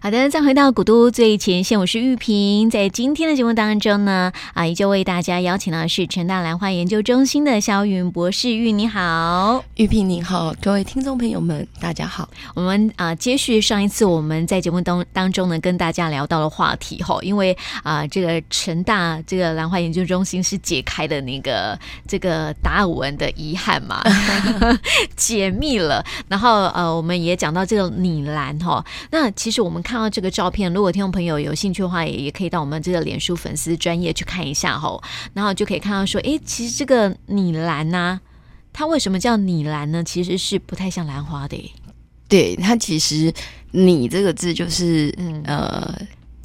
好的，再回到古都最前线，我是玉萍。在今天的节目当中呢，啊，依旧为大家邀请到的是成大兰花研究中心的肖云博士。玉，你好，玉萍你好，各位听众朋友们，大家好。我们啊，接续上一次我们在节目当当中呢，跟大家聊到的话题哈，因为啊，这个成大这个兰花研究中心是解开的那个这个达尔文的遗憾嘛，解密了。然后呃，我们也讲到这个拟兰哈，那其实我们。看到这个照片，如果听众朋友有兴趣的话，也也可以到我们这个脸书粉丝专业去看一下吼，然后就可以看到说，诶，其实这个拟兰呢，它为什么叫拟兰呢？其实是不太像兰花的，对，它其实“拟”这个字就是嗯呃。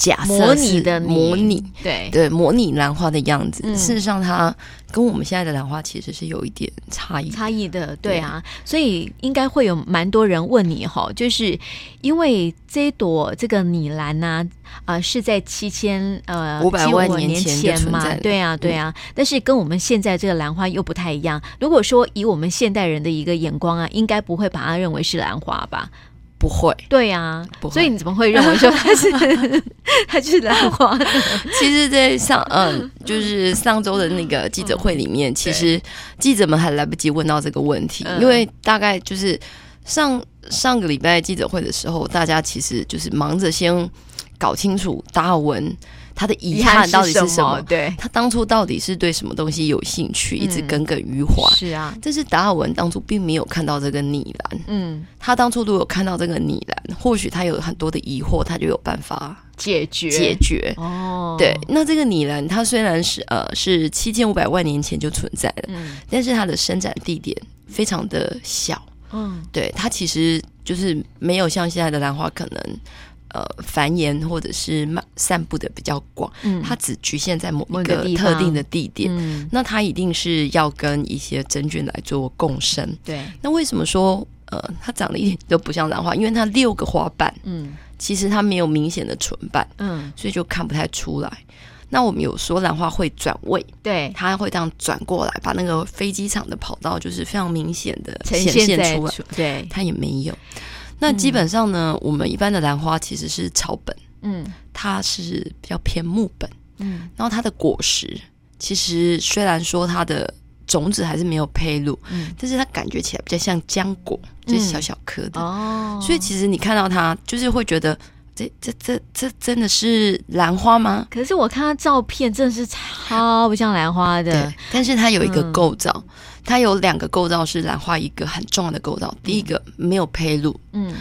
假设模拟的模拟，对对，模拟兰花的样子。嗯、事实上，它跟我们现在的兰花其实是有一点差异差异的，对啊。对，所以应该会有蛮多人问你哈，就是因为这一朵这个拟兰呢，啊、呃，是在七千呃五百万年前嘛，对啊，对啊。嗯、但是跟我们现在这个兰花又不太一样。如果说以我们现代人的一个眼光啊，应该不会把它认为是兰花吧？不会，对呀、啊，不会。所以你怎么会认为说他是 他就是兰花？其实，在上嗯，就是上周的那个记者会里面，嗯、其实记者们还来不及问到这个问题，因为大概就是上上个礼拜记者会的时候，大家其实就是忙着先搞清楚达尔文。他的遗憾到底是什么？什么对，他当初到底是对什么东西有兴趣，嗯、一直耿耿于怀。是啊，但是达尔文当初并没有看到这个拟兰。嗯，他当初如果有看到这个拟兰，或许他有很多的疑惑，他就有办法解决解决。哦，对，那这个拟兰，它虽然是呃是七千五百万年前就存在了，嗯，但是它的生长地点非常的小。嗯，对，它其实就是没有像现在的兰花可能。呃，繁衍或者是散布的比较广，嗯，它只局限在某一个特定的地点，嗯，那它一定是要跟一些真菌来做共生，对。那为什么说呃，它长得一点都不像兰花？因为它六个花瓣，嗯，其实它没有明显的唇瓣，嗯，所以就看不太出来。那我们有说兰花会转位，对，它会这样转过来，把那个飞机场的跑道就是非常明显的显现出来，对，它也没有。那基本上呢，嗯、我们一般的兰花其实是草本，嗯，它是比较偏木本，嗯，然后它的果实其实虽然说它的种子还是没有胚露，嗯，但是它感觉起来比较像浆果，就是小小颗的、嗯、哦，所以其实你看到它，就是会觉得这这这这真的是兰花吗？可是我看它照片，真的是超不像兰花的，对，但是它有一个构造。嗯它有两个构造是兰花一个很重要的构造。第一个没有胚乳，嗯，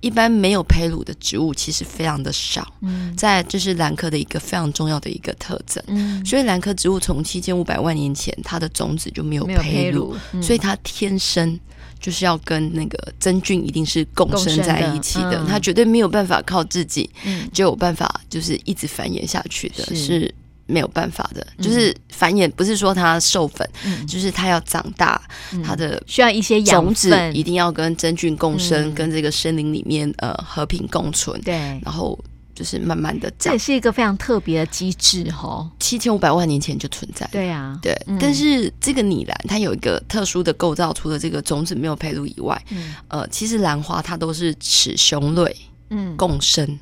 一般没有胚乳的植物其实非常的少，嗯，在这是兰科的一个非常重要的一个特征，嗯，所以兰科植物从七千五百万年前它的种子就没有胚乳，所以它天生就是要跟那个真菌一定是共生在一起的，它绝对没有办法靠自己就有办法就是一直繁衍下去的，是。没有办法的，就是繁衍，不是说它授粉，嗯、就是它要长大，嗯、它的需要一些种子，一定要跟真菌共生，嗯、跟这个森林里面呃和平共存。对，然后就是慢慢的长，这也是一个非常特别的机制哈。七千五百万年前就存在，对啊，对。嗯、但是这个拟兰它有一个特殊的构造，除了这个种子没有胚乳以外，嗯、呃，其实兰花它都是雌雄蕊嗯。共生。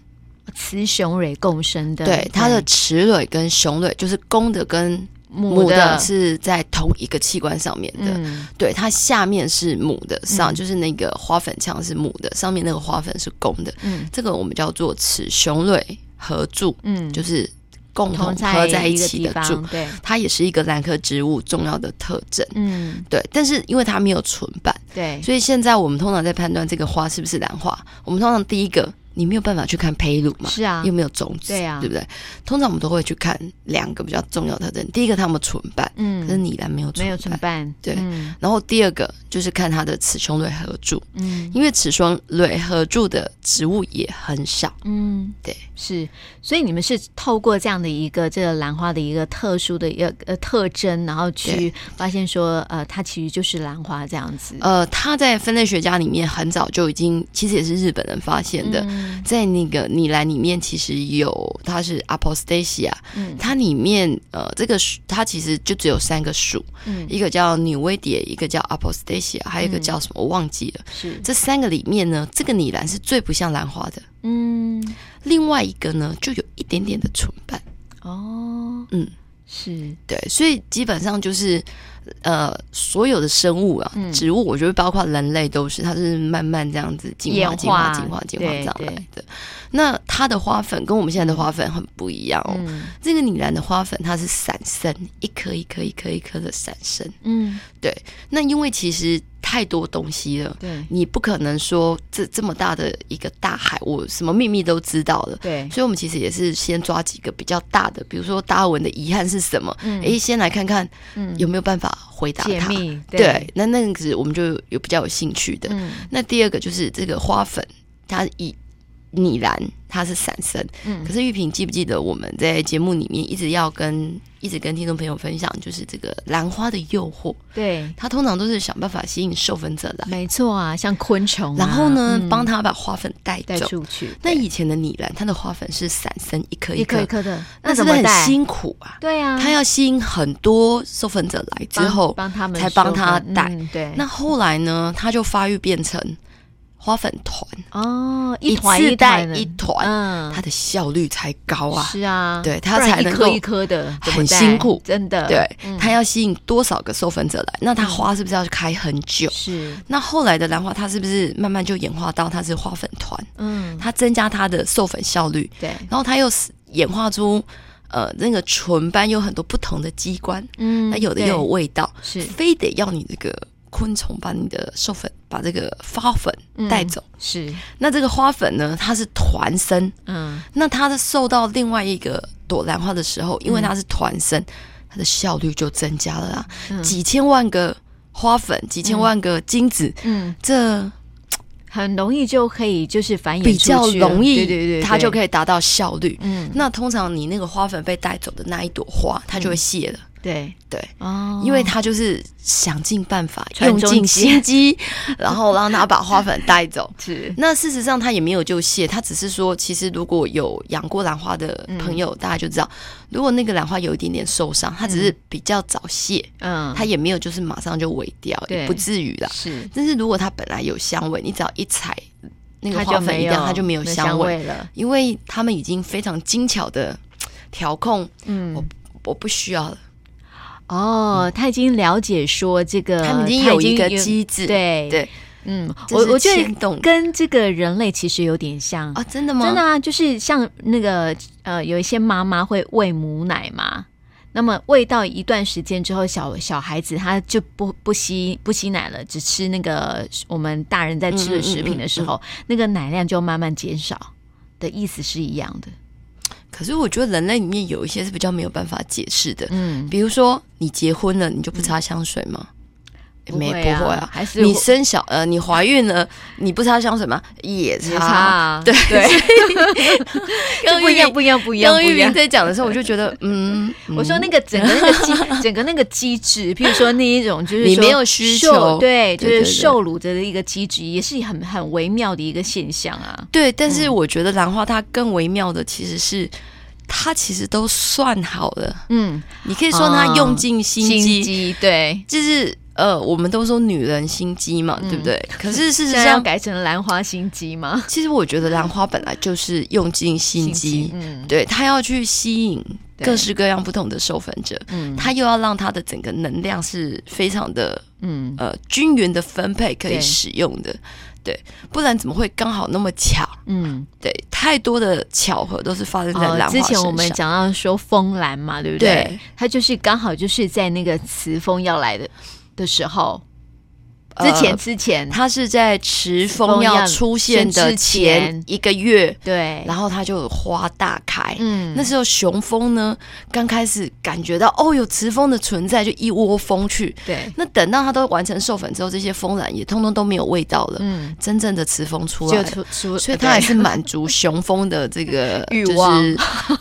雌雄蕊共生的，对，它的雌蕊跟雄蕊就是公的跟母的是在同一个器官上面的，嗯、对，它下面是母的，上、嗯、就是那个花粉腔是母的，上面那个花粉是公的，嗯，这个我们叫做雌雄蕊合柱，嗯，就是共同合在一起的柱，对，它也是一个兰科植物重要的特征，嗯，对，但是因为它没有唇瓣，对，所以现在我们通常在判断这个花是不是兰花，我们通常第一个。你没有办法去看胚乳嘛？是啊，又没有种子，对啊，对不对？通常我们都会去看两个比较重要的特征，第一个他们唇瓣，嗯，可是你兰没有没有唇瓣，对。然后第二个就是看它的雌雄蕊合柱，嗯，因为雌雄蕊合柱的植物也很少，嗯，对，是。所以你们是透过这样的一个这个兰花的一个特殊的一个呃特征，然后去发现说，呃，它其实就是兰花这样子。呃，它在分类学家里面很早就已经，其实也是日本人发现的。嗯、在那个拟兰里面，其实有它是 Apostasia，嗯，它里面呃这个它其实就只有三个属，嗯，一个叫纽维蝶，一个叫 Apostasia，还有一个叫什么、嗯、我忘记了。是。这三个里面呢，这个拟兰是最不像兰花的，嗯，另外一个呢就有一点点的唇瓣。哦，嗯。是。对，所以基本上就是，呃，所有的生物啊，嗯、植物，我觉得包括人类都是，它是慢慢这样子进化、进化、进化、进化这样来的。那它的花粉跟我们现在的花粉很不一样哦。嗯、这个拟兰的花粉它是散生，一颗一颗一颗一颗的散生。嗯，对。那因为其实。太多东西了，对，你不可能说这这么大的一个大海，我什么秘密都知道了，对，所以我们其实也是先抓几个比较大的，比如说达尔文的遗憾是什么？嗯，哎，先来看看，有没有办法回答他？对，对，那那个是我们就有比较有兴趣的。嗯，那第二个就是这个花粉，它以拟兰它是散生，嗯，可是玉萍记不记得我们在节目里面一直要跟一直跟听众朋友分享，就是这个兰花的诱惑，对，它通常都是想办法吸引授粉者来，没错啊，像昆虫，然后呢，帮他把花粉带带出去。那以前的拟兰，它的花粉是散生一颗一颗。一颗的，那是不是很辛苦啊？对啊，它要吸引很多授粉者来之后，帮他们才帮他带。对，那后来呢，它就发育变成。花粉团哦，一团一带一团，嗯，它的效率才高啊！是啊，对，它才能够一颗的很辛苦，真的。对，它要吸引多少个授粉者来？那它花是不是要开很久？是。那后来的兰花，它是不是慢慢就演化到它是花粉团？嗯，它增加它的授粉效率。对。然后它又演化出呃那个唇斑有很多不同的机关，嗯，它有的又有味道，是非得要你这个。昆虫把你的授粉，把这个花粉带走，嗯、是。那这个花粉呢？它是团生，嗯。那它的受到另外一个朵兰花的时候，因为它是团生，嗯、它的效率就增加了啦。嗯、几千万个花粉，几千万个精子，嗯，这很容易就可以就是繁衍，比较容易，对对对，它就可以达到效率。嗯。那通常你那个花粉被带走的那一朵花，它就会谢了。嗯对。对。哦，因为他就是想尽办法，用尽心机，然后让他把花粉带走。是，那事实上他也没有就谢，他只是说，其实如果有养过兰花的朋友，大家就知道，如果那个兰花有一点点受伤，它只是比较早谢，嗯，它也没有就是马上就萎掉，也不至于啦。是，但是如果它本来有香味，你只要一踩那个花粉一掉，它就没有香味了，因为他们已经非常精巧的调控，嗯，我我不需要了。哦，他已经了解说这个，他们已经有一个机制，对。对，嗯，我我觉得跟这个人类其实有点像。啊，真的吗？真的啊，就是像那个呃，有一些妈妈会喂母奶嘛，那么喂到一段时间之后，小小孩子他就不不吸不吸奶了，只吃那个我们大人在吃的食品的时候，嗯嗯嗯嗯、那个奶量就慢慢减少的意思是一样的。可是我觉得人类里面有一些是比较没有办法解释的，嗯，比如说你结婚了，你就不擦香水吗？没，不会啊，还是你生小呃，你怀孕了，你不擦香水吗？也擦，对。对，不一样，不一样，不一样。刚玉萍在讲的时候，我就觉得，嗯，我说那个整个那个机，整个那个机制，譬如说那一种，就是你没有需求，对，就是受乳的一个机制，也是很很微妙的一个现象啊。对，但是我觉得兰花它更微妙的其实是。他其实都算好了，嗯，你可以说他用尽心机，对，就是呃，我们都说女人心机嘛，对不对？可是事实上 要改成兰花心机吗？其实我觉得兰花本来就是用尽心机，嗯，对，她要去吸引各式各样不同的受粉者，嗯，他又要让她的整个能量是非常的，嗯，呃，均匀的分配可以使用的。对，不然怎么会刚好那么巧？嗯，对，太多的巧合都是发生在兰花。之前我们讲到说风兰嘛，对不对？对，它就是刚好就是在那个词风要来的的时候。之前之前，他是在池枫要出现的前一个月，对，然后他就花大开，嗯，那时候雄蜂呢刚开始感觉到哦有池蜂的存在，就一窝蜂去，对，那等到它都完成授粉之后，这些蜂卵也通通都没有味道了，嗯，真正的雌蜂出来。了，所以它还是满足雄蜂的这个 欲望，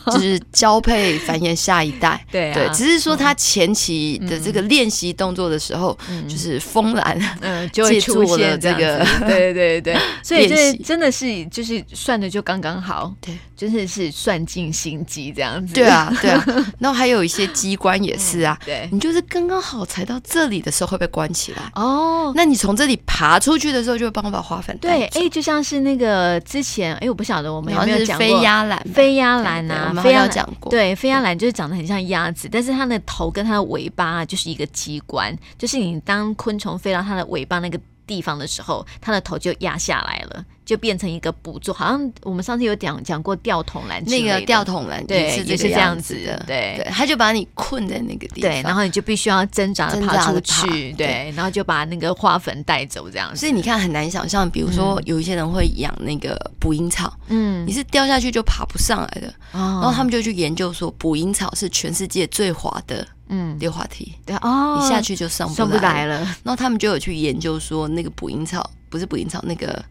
就是交配繁衍下一代，对对，只是说它前期的这个练习动作的时候，就是蜂兰。嗯，就会出现这个，对对对对，所以这真的是就是算的就刚刚好，对，真的是算尽心机这样子。对啊，对啊。然后还有一些机关也是啊，对，你就是刚刚好踩到这里的时候会被关起来哦。那你从这里爬出去的时候就会帮我把花粉。对，哎，就像是那个之前，哎，我不晓得我们有没有讲过飞鸭兰，飞鸭兰啊，我们有讲过。对，飞鸭兰就是长得很像鸭子，但是它的头跟它的尾巴就是一个机关，就是你当昆虫飞到它的尾巴那个地方的时候，它的头就压下来了，就变成一个捕捉。好像我们上次有讲讲过吊桶兰，那个吊桶兰对，也是这样子的，对对，他就把你困在那个地方，对，然后你就必须要挣扎的爬出去，对，然后就把那个花粉带走，这样子。所以你看很难想象，比如说有一些人会养那个捕蝇草，嗯，你是掉下去就爬不上来的，然后他们就去研究说，捕蝇草是全世界最滑的。嗯，溜滑梯，对哦，你下去就上不来上不来了。然后他们就有去研究说，那个捕蝇草不是捕蝇草，那个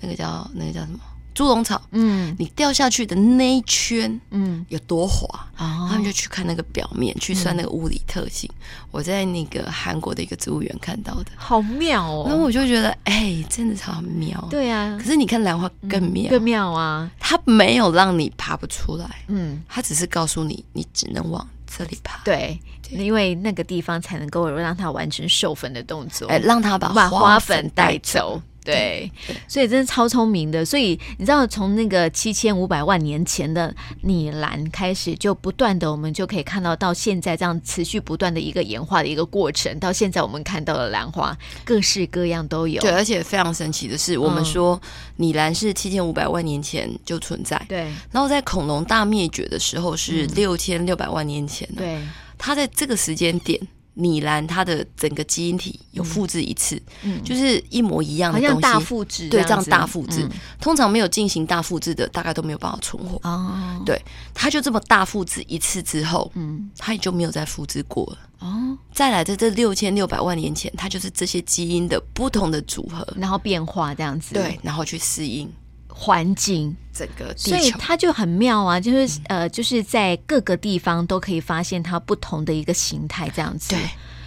那个叫那个叫什么猪笼草。嗯，你掉下去的那一圈，嗯，有多滑？哦，他们就去看那个表面，去算那个物理特性。我在那个韩国的一个植物园看到的，好妙哦。然后我就觉得，哎，真的超妙。对啊，可是你看兰花更妙，更妙啊！它没有让你爬不出来，嗯，它只是告诉你，你只能往这里爬。对。因为那个地方才能够让它完成授粉的动作，哎，让它把花粉带走。对，所以真的超聪明的。所以你知道，从那个七千五百万年前的拟兰开始，就不断的，我们就可以看到到现在这样持续不断的一个演化的一个过程。到现在我们看到的兰花，各式各样都有。对，而且非常神奇的是，我们说拟兰是七千五百万年前就存在，对。然后在恐龙大灭绝的时候是六千六百万年前，对。它在这个时间点，米兰它的整个基因体有复制一次，嗯，就是一模一样的东西，大复制，对，这样大复制。通常没有进行大复制的，大概都没有办法存活。哦，对，它就这么大复制一次之后，嗯，它也就没有再复制过了。哦，再来的这六千六百万年前，它就是这些基因的不同的组合，然后变化这样子，对，然后去适应。环境整个，所以它就很妙啊！就是呃，就是在各个地方都可以发现它不同的一个形态，这样子。对，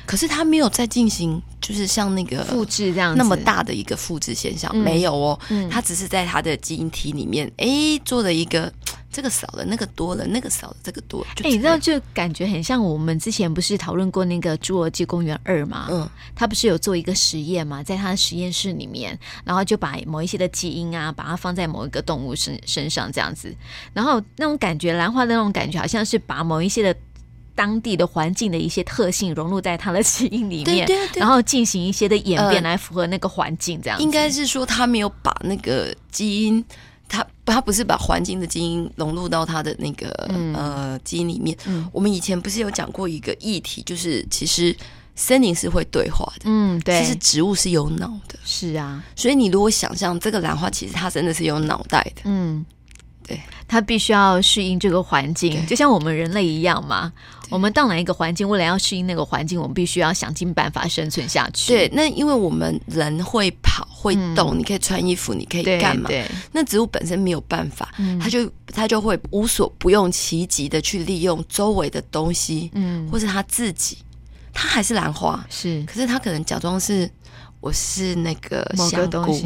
可是它没有在进行，就是像那个复制这样那么大的一个复制现象，没有哦。它只是在它的基因体里面，哎，做了一个。这个少了，那个多了，那个少了，这个多了。哎、欸，你知道，就感觉很像我们之前不是讨论过那个《侏罗纪公园二》吗？嗯，他不是有做一个实验嘛，在他的实验室里面，然后就把某一些的基因啊，把它放在某一个动物身身上这样子，然后那种感觉，兰花的那种感觉，好像是把某一些的当地的环境的一些特性融入在它的基因里面，对对对，然后进行一些的演变来符合那个环境这样应该是说他没有把那个基因。他他不是把环境的基因融入到他的那个、嗯、呃基因里面。嗯、我们以前不是有讲过一个议题，就是其实森林是会对话的。嗯，对，其实植物是有脑的。是啊，所以你如果想象这个兰花，其实它真的是有脑袋的。嗯。对，它必须要适应这个环境，就像我们人类一样嘛。我们到哪一个环境，为了要适应那个环境，我们必须要想尽办法生存下去。对，那因为我们人会跑会动，嗯、你可以穿衣服，你可以干嘛？对，对那植物本身没有办法，嗯、它就它就会无所不用其极的去利用周围的东西，嗯，或是它自己，它还是兰花，是，可是它可能假装是。我是那个香菇，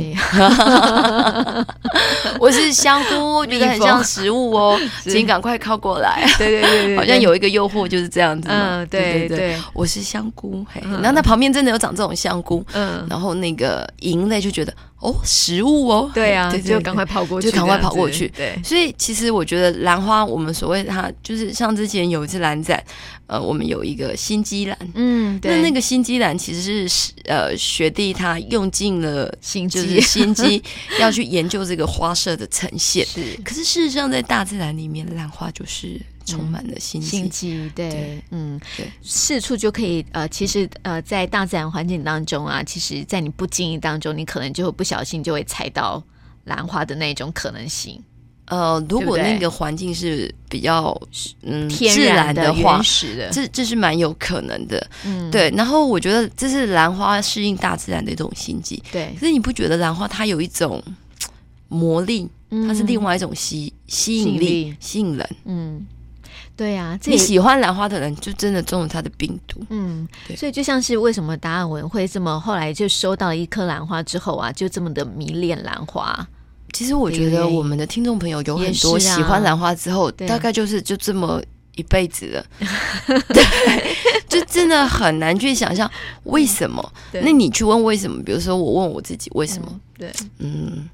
我是香菇，觉得很像食物哦，请赶快靠过来。对对对，好像有一个诱惑就是这样子。嗯，对对对，我是香菇。嘿然后那旁边真的有长这种香菇，嗯，然后那个银类就觉得。哦，食物哦，对啊，就赶快跑过去，就赶快跑过去。对，所以其实我觉得兰花，我们所谓它就是像之前有一次兰展，呃，我们有一个心机兰，嗯，对，那那个心机兰其实是呃学弟他用尽了心机，就是心机 要去研究这个花色的呈现。是，可是事实上在大自然里面，兰花就是。充满了心机，心机，对，嗯，对，四处就可以，呃，其实，呃，在大自然环境当中啊，其实，在你不经意当中，你可能就会不小心就会踩到兰花的那种可能性。呃，如果那个环境是比较嗯天然的话，原始的，这这是蛮有可能的。嗯，对。然后我觉得这是兰花适应大自然的一种心机。对。可是你不觉得兰花它有一种魔力？它是另外一种吸吸引力，吸引人。嗯。对啊，你喜欢兰花的人，就真的中了他的病毒。嗯，所以就像是为什么达尔文会这么后来就收到了一颗兰花之后啊，就这么的迷恋兰花。其实我觉得我们的听众朋友有很多喜欢兰花之后，大概就是就这么一辈子了。对，就真的很难去想象为什么。那你去问为什么？比如说我问我自己为什么？对，嗯。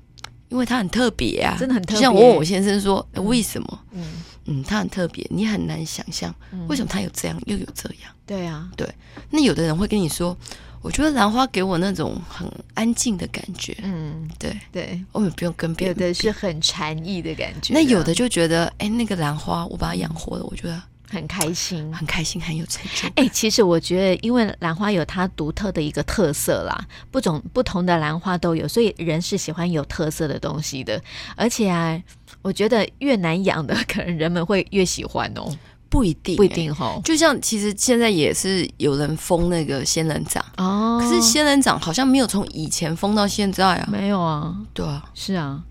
因为它很特别啊，真的很特别。像我问我先生说：“欸、为什么？”嗯嗯，它很特别，你很难想象为什么它有这样又有这样。对啊，对。那有的人会跟你说：“我觉得兰花给我那种很安静的感觉。”嗯，对对，我们不用跟别人。有的是很禅意的感觉。那有的就觉得：“哎、欸，那个兰花我把它养活了，我觉得。”很开心，很开心，很有成就。哎、欸，其实我觉得，因为兰花有它独特的一个特色啦，不种不同的兰花都有，所以人是喜欢有特色的东西的。而且啊，我觉得越难养的，可能人们会越喜欢哦。不一定、欸，不一定哈。就像其实现在也是有人封那个仙人掌哦，可是仙人掌好像没有从以前封到现在啊。没有啊，对啊，是啊，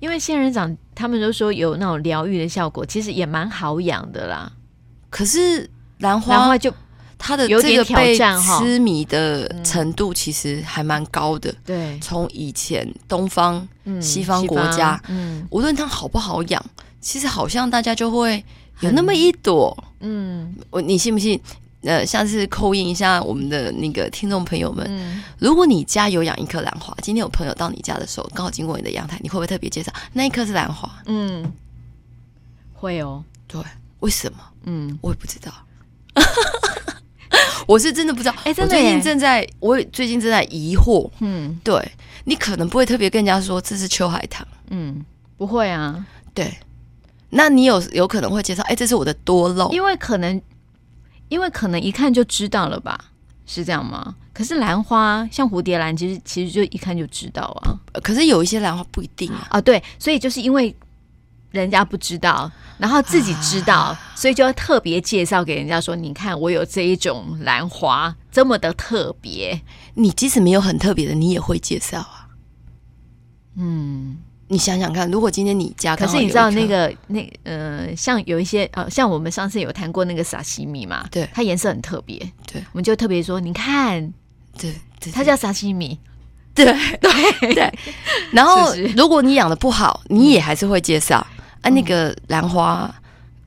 因为仙人掌他们都说有那种疗愈的效果，其实也蛮好养的啦。可是兰花，兰花就它的这个被痴迷的程度其实还蛮高的。对，从以前东方、嗯西方国家，嗯，无论它好不好养，其实好像大家就会有那么一朵。嗯，我你信不信？呃，下次扣印一下我们的那个听众朋友们，嗯，如果你家有养一棵兰花，今天有朋友到你家的时候，刚好经过你的阳台，你会不会特别介绍那一棵是兰花？嗯，会哦。对。为什么？嗯，我也不知道。我是真的不知道。哎、欸，真的，我最近正在，我最近正在疑惑。嗯，对，你可能不会特别跟人家说这是秋海棠。嗯，不会啊。对，那你有有可能会介绍？哎、欸，这是我的多肉。因为可能，因为可能一看就知道了吧？是这样吗？可是兰花像蝴蝶兰，其实其实就一看就知道啊。可是有一些兰花不一定啊。啊，对，所以就是因为。人家不知道，然后自己知道，啊、所以就要特别介绍给人家说：“你看，我有这一种兰花，这么的特别。你即使没有很特别的，你也会介绍啊。”嗯，你想想看，如果今天你家，可是你知道那个那呃，像有一些呃，像我们上次有谈过那个萨西米嘛，对，它颜色很特别，对，我们就特别说：“你看，对，对它叫萨西米。”对 对。对，然后如果你养的不好，你也还是会介绍。啊，那个兰花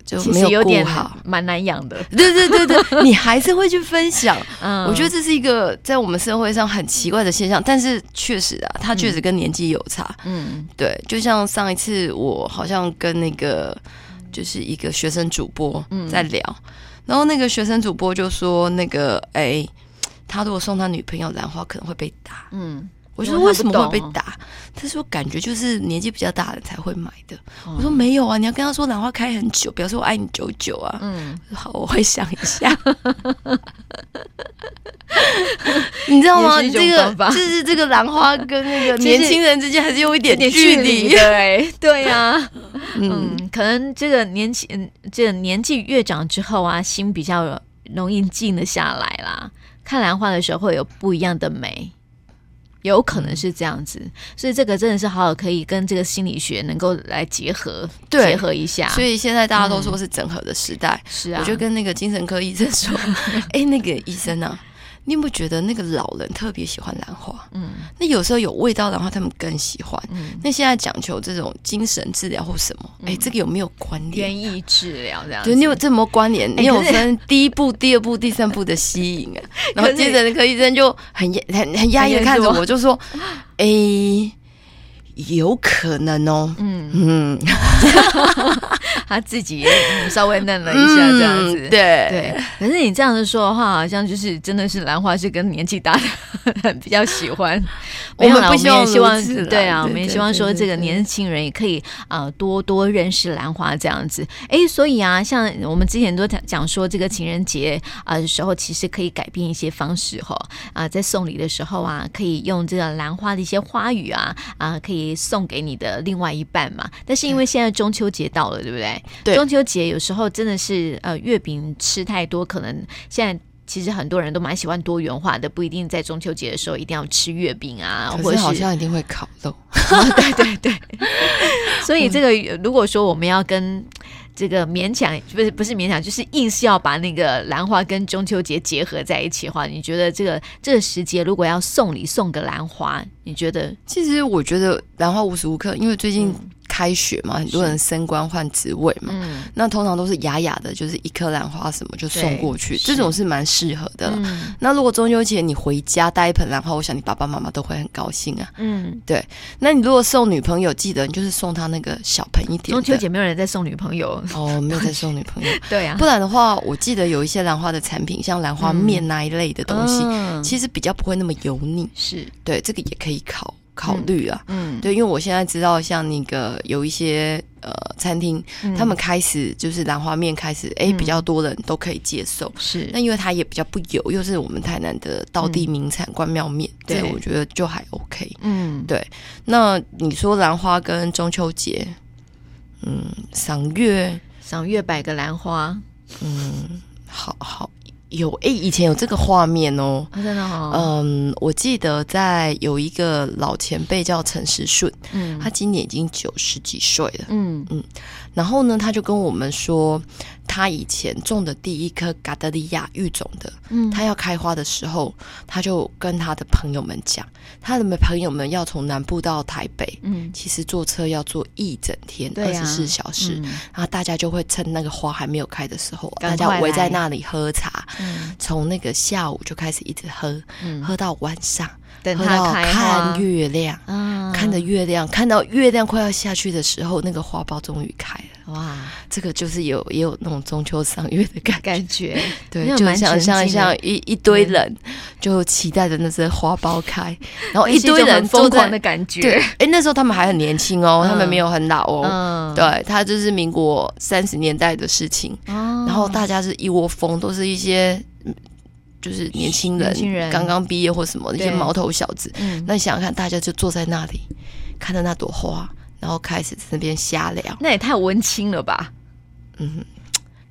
就没有顾好，蛮难养的。对对对对，你还是会去分享。嗯，我觉得这是一个在我们社会上很奇怪的现象，但是确实啊，它确实跟年纪有差。嗯，对，就像上一次我好像跟那个就是一个学生主播在聊，然后那个学生主播就说，那个哎，他如果送他女朋友兰花，可能会被打。嗯。我说为什么会被打？他说感觉就是年纪比较大的才会买的。我说没有啊，你要跟他说兰花开很久，表示我爱你久久啊。嗯，好，我会想一下。你知道吗？这个就是这个兰花跟那个年轻人之间还是有一点距离。对 对呀，嗯，可能这个年纪，这个年纪越长之后啊，心比较容易静得下来啦。看兰花的时候会有不一样的美。有可能是这样子，所以这个真的是好好可以跟这个心理学能够来结合，对，结合一下。所以现在大家都说是整合的时代，嗯、是啊。我就跟那个精神科医生说：“ 哎、欸，那个医生啊。”你有没有觉得那个老人特别喜欢兰花？嗯，那有时候有味道的话，他们更喜欢。嗯，那现在讲求这种精神治疗或什么？哎、嗯欸，这个有没有关联？园艺治疗这样子？对，你有这么关联？你有分第一步、第二步、第三步的吸引啊？然后接着那个医生就很很很压抑的看着我，就说：“哎、欸。”有可能哦，嗯嗯，他自己也稍微嫩了一下，这样子，嗯、对对。可是你这样子说的话，好像就是真的是兰花是跟年纪大的比较喜欢。我们不希望，希望对啊，我们也希望说这个年轻人也可以啊、呃、多多认识兰花这样子。哎，所以啊，像我们之前都讲讲说，这个情人节啊的时候，其实可以改变一些方式哈啊，在送礼的时候啊，可以用这个兰花的一些花语啊啊，可以。送给你的另外一半嘛，但是因为现在中秋节到了，对不对？对，中秋节有时候真的是呃，月饼吃太多，可能现在其实很多人都蛮喜欢多元化的，不一定在中秋节的时候一定要吃月饼啊，或者好像一定会烤肉。哦、对对对，所以这个如果说我们要跟这个勉强不是不是勉强，就是硬是要把那个兰花跟中秋节结合在一起的话，你觉得这个这个时节如果要送礼送个兰花，你觉得？其实我觉得兰花无时无刻，因为最近、嗯。开学嘛，很多人升官换职位嘛，嗯，那通常都是雅雅的，就是一颗兰花什么就送过去，这种是蛮适合的。嗯，那如果中秋节你回家带一盆兰花，我想你爸爸妈妈都会很高兴啊。嗯，对。那你如果送女朋友，记得你就是送她那个小盆一点。中秋节没有人在送女朋友哦，没有在送女朋友。对啊，不然的话，我记得有一些兰花的产品，像兰花面那一类的东西，嗯，其实比较不会那么油腻。是对，这个也可以烤。考虑啊，嗯，对，因为我现在知道，像那个有一些呃餐厅，嗯、他们开始就是兰花面开始，哎、欸，比较多人都可以接受。是，那因为它也比较不油，又是我们台南的道地名产关庙面，对，我觉得就还 OK。嗯，对。那你说兰花跟中秋节，嗯，赏月，赏月摆个兰花，嗯，好好。有诶，以前有这个画面哦，真的哦。嗯，我记得在有一个老前辈叫陈时顺，嗯，他今年已经九十几岁了，嗯嗯。然后呢，他就跟我们说，他以前种的第一颗嘎德利亚育种的，嗯，他要开花的时候，他就跟他的朋友们讲，他的朋友们要从南部到台北，嗯，其实坐车要坐一整天，二十四小时，嗯，然后大家就会趁那个花还没有开的时候，大家围在那里喝茶，嗯，从那个下午就开始一直喝，嗯，喝到晚上。等他看月亮，嗯，看着月亮，看到月亮快要下去的时候，那个花苞终于开了。哇，这个就是有也有那种中秋赏月的感感觉，对，就像像像一一堆人就期待着那些花苞开，然后一堆人疯狂的感觉。对，哎，那时候他们还很年轻哦，他们没有很老哦。嗯，对，他就是民国三十年代的事情。哦，然后大家是一窝蜂，都是一些。就是年轻人刚刚毕业或什么那些毛头小子，嗯、那你想想看，大家就坐在那里看着那朵花，然后开始在那边瞎聊，那也太文青了吧？嗯，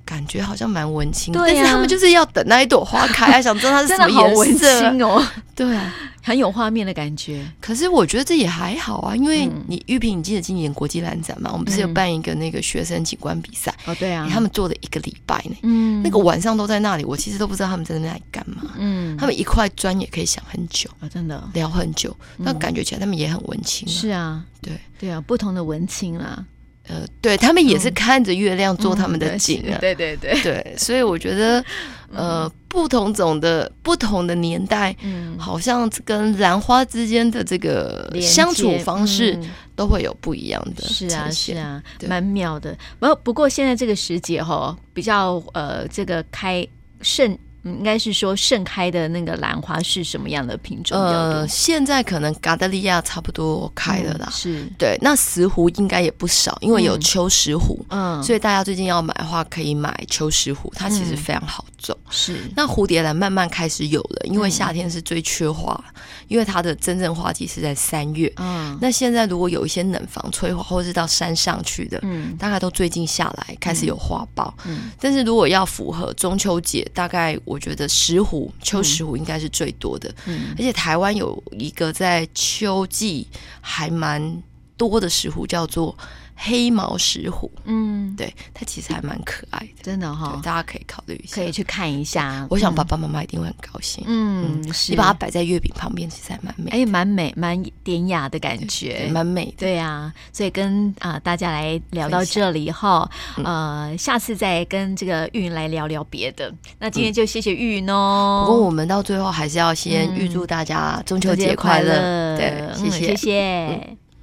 感觉好像蛮文青的，对、啊，但是他们就是要等那一朵花开，还 想知道它是什么颜色。哦。对啊。很有画面的感觉，可是我觉得这也还好啊，因为你玉萍，你记得今年国际兰展嘛？我们不是有办一个那个学生景观比赛？哦，对啊，他们做了一个礼拜呢，嗯，那个晚上都在那里，我其实都不知道他们在那里干嘛，嗯，他们一块砖也可以想很久啊，真的。聊很久，那感觉起来他们也很文青，是啊，对。对啊，不同的文青啦，呃，对他们也是看着月亮做他们的景啊，对对对对，所以我觉得。呃，不同种的不同的年代，嗯，好像跟兰花之间的这个相处方式都会有不一样的。是啊，是啊，蛮妙的。不不过现在这个时节哈，比较呃，这个开盛。应该是说盛开的那个兰花是什么样的品种？呃，现在可能嘎达利亚差不多开了啦。嗯、是对，那石斛应该也不少，因为有秋石斛，嗯，所以大家最近要买的话，可以买秋石斛，它其实非常好种。是、嗯，那蝴蝶兰慢慢开始有了，因为夏天是最缺花，嗯、因为它的真正花季是在三月。嗯，那现在如果有一些冷房催花，或者是到山上去的，嗯，大概都最近下来开始有花苞。嗯，但是如果要符合中秋节，大概我。觉得石斛、秋石斛应该是最多的，嗯，而且台湾有一个在秋季还蛮多的石斛，叫做。黑毛石虎，嗯，对，它其实还蛮可爱的，真的哈，大家可以考虑一下，可以去看一下。我想爸爸妈妈一定会很高兴，嗯，你把它摆在月饼旁边，其实还蛮美，哎，蛮美，蛮典雅的感觉，蛮美。对呀，所以跟啊大家来聊到这里哈，呃，下次再跟这个玉云来聊聊别的。那今天就谢谢玉云哦。不过我们到最后还是要先预祝大家中秋节快乐，对，谢谢，谢谢。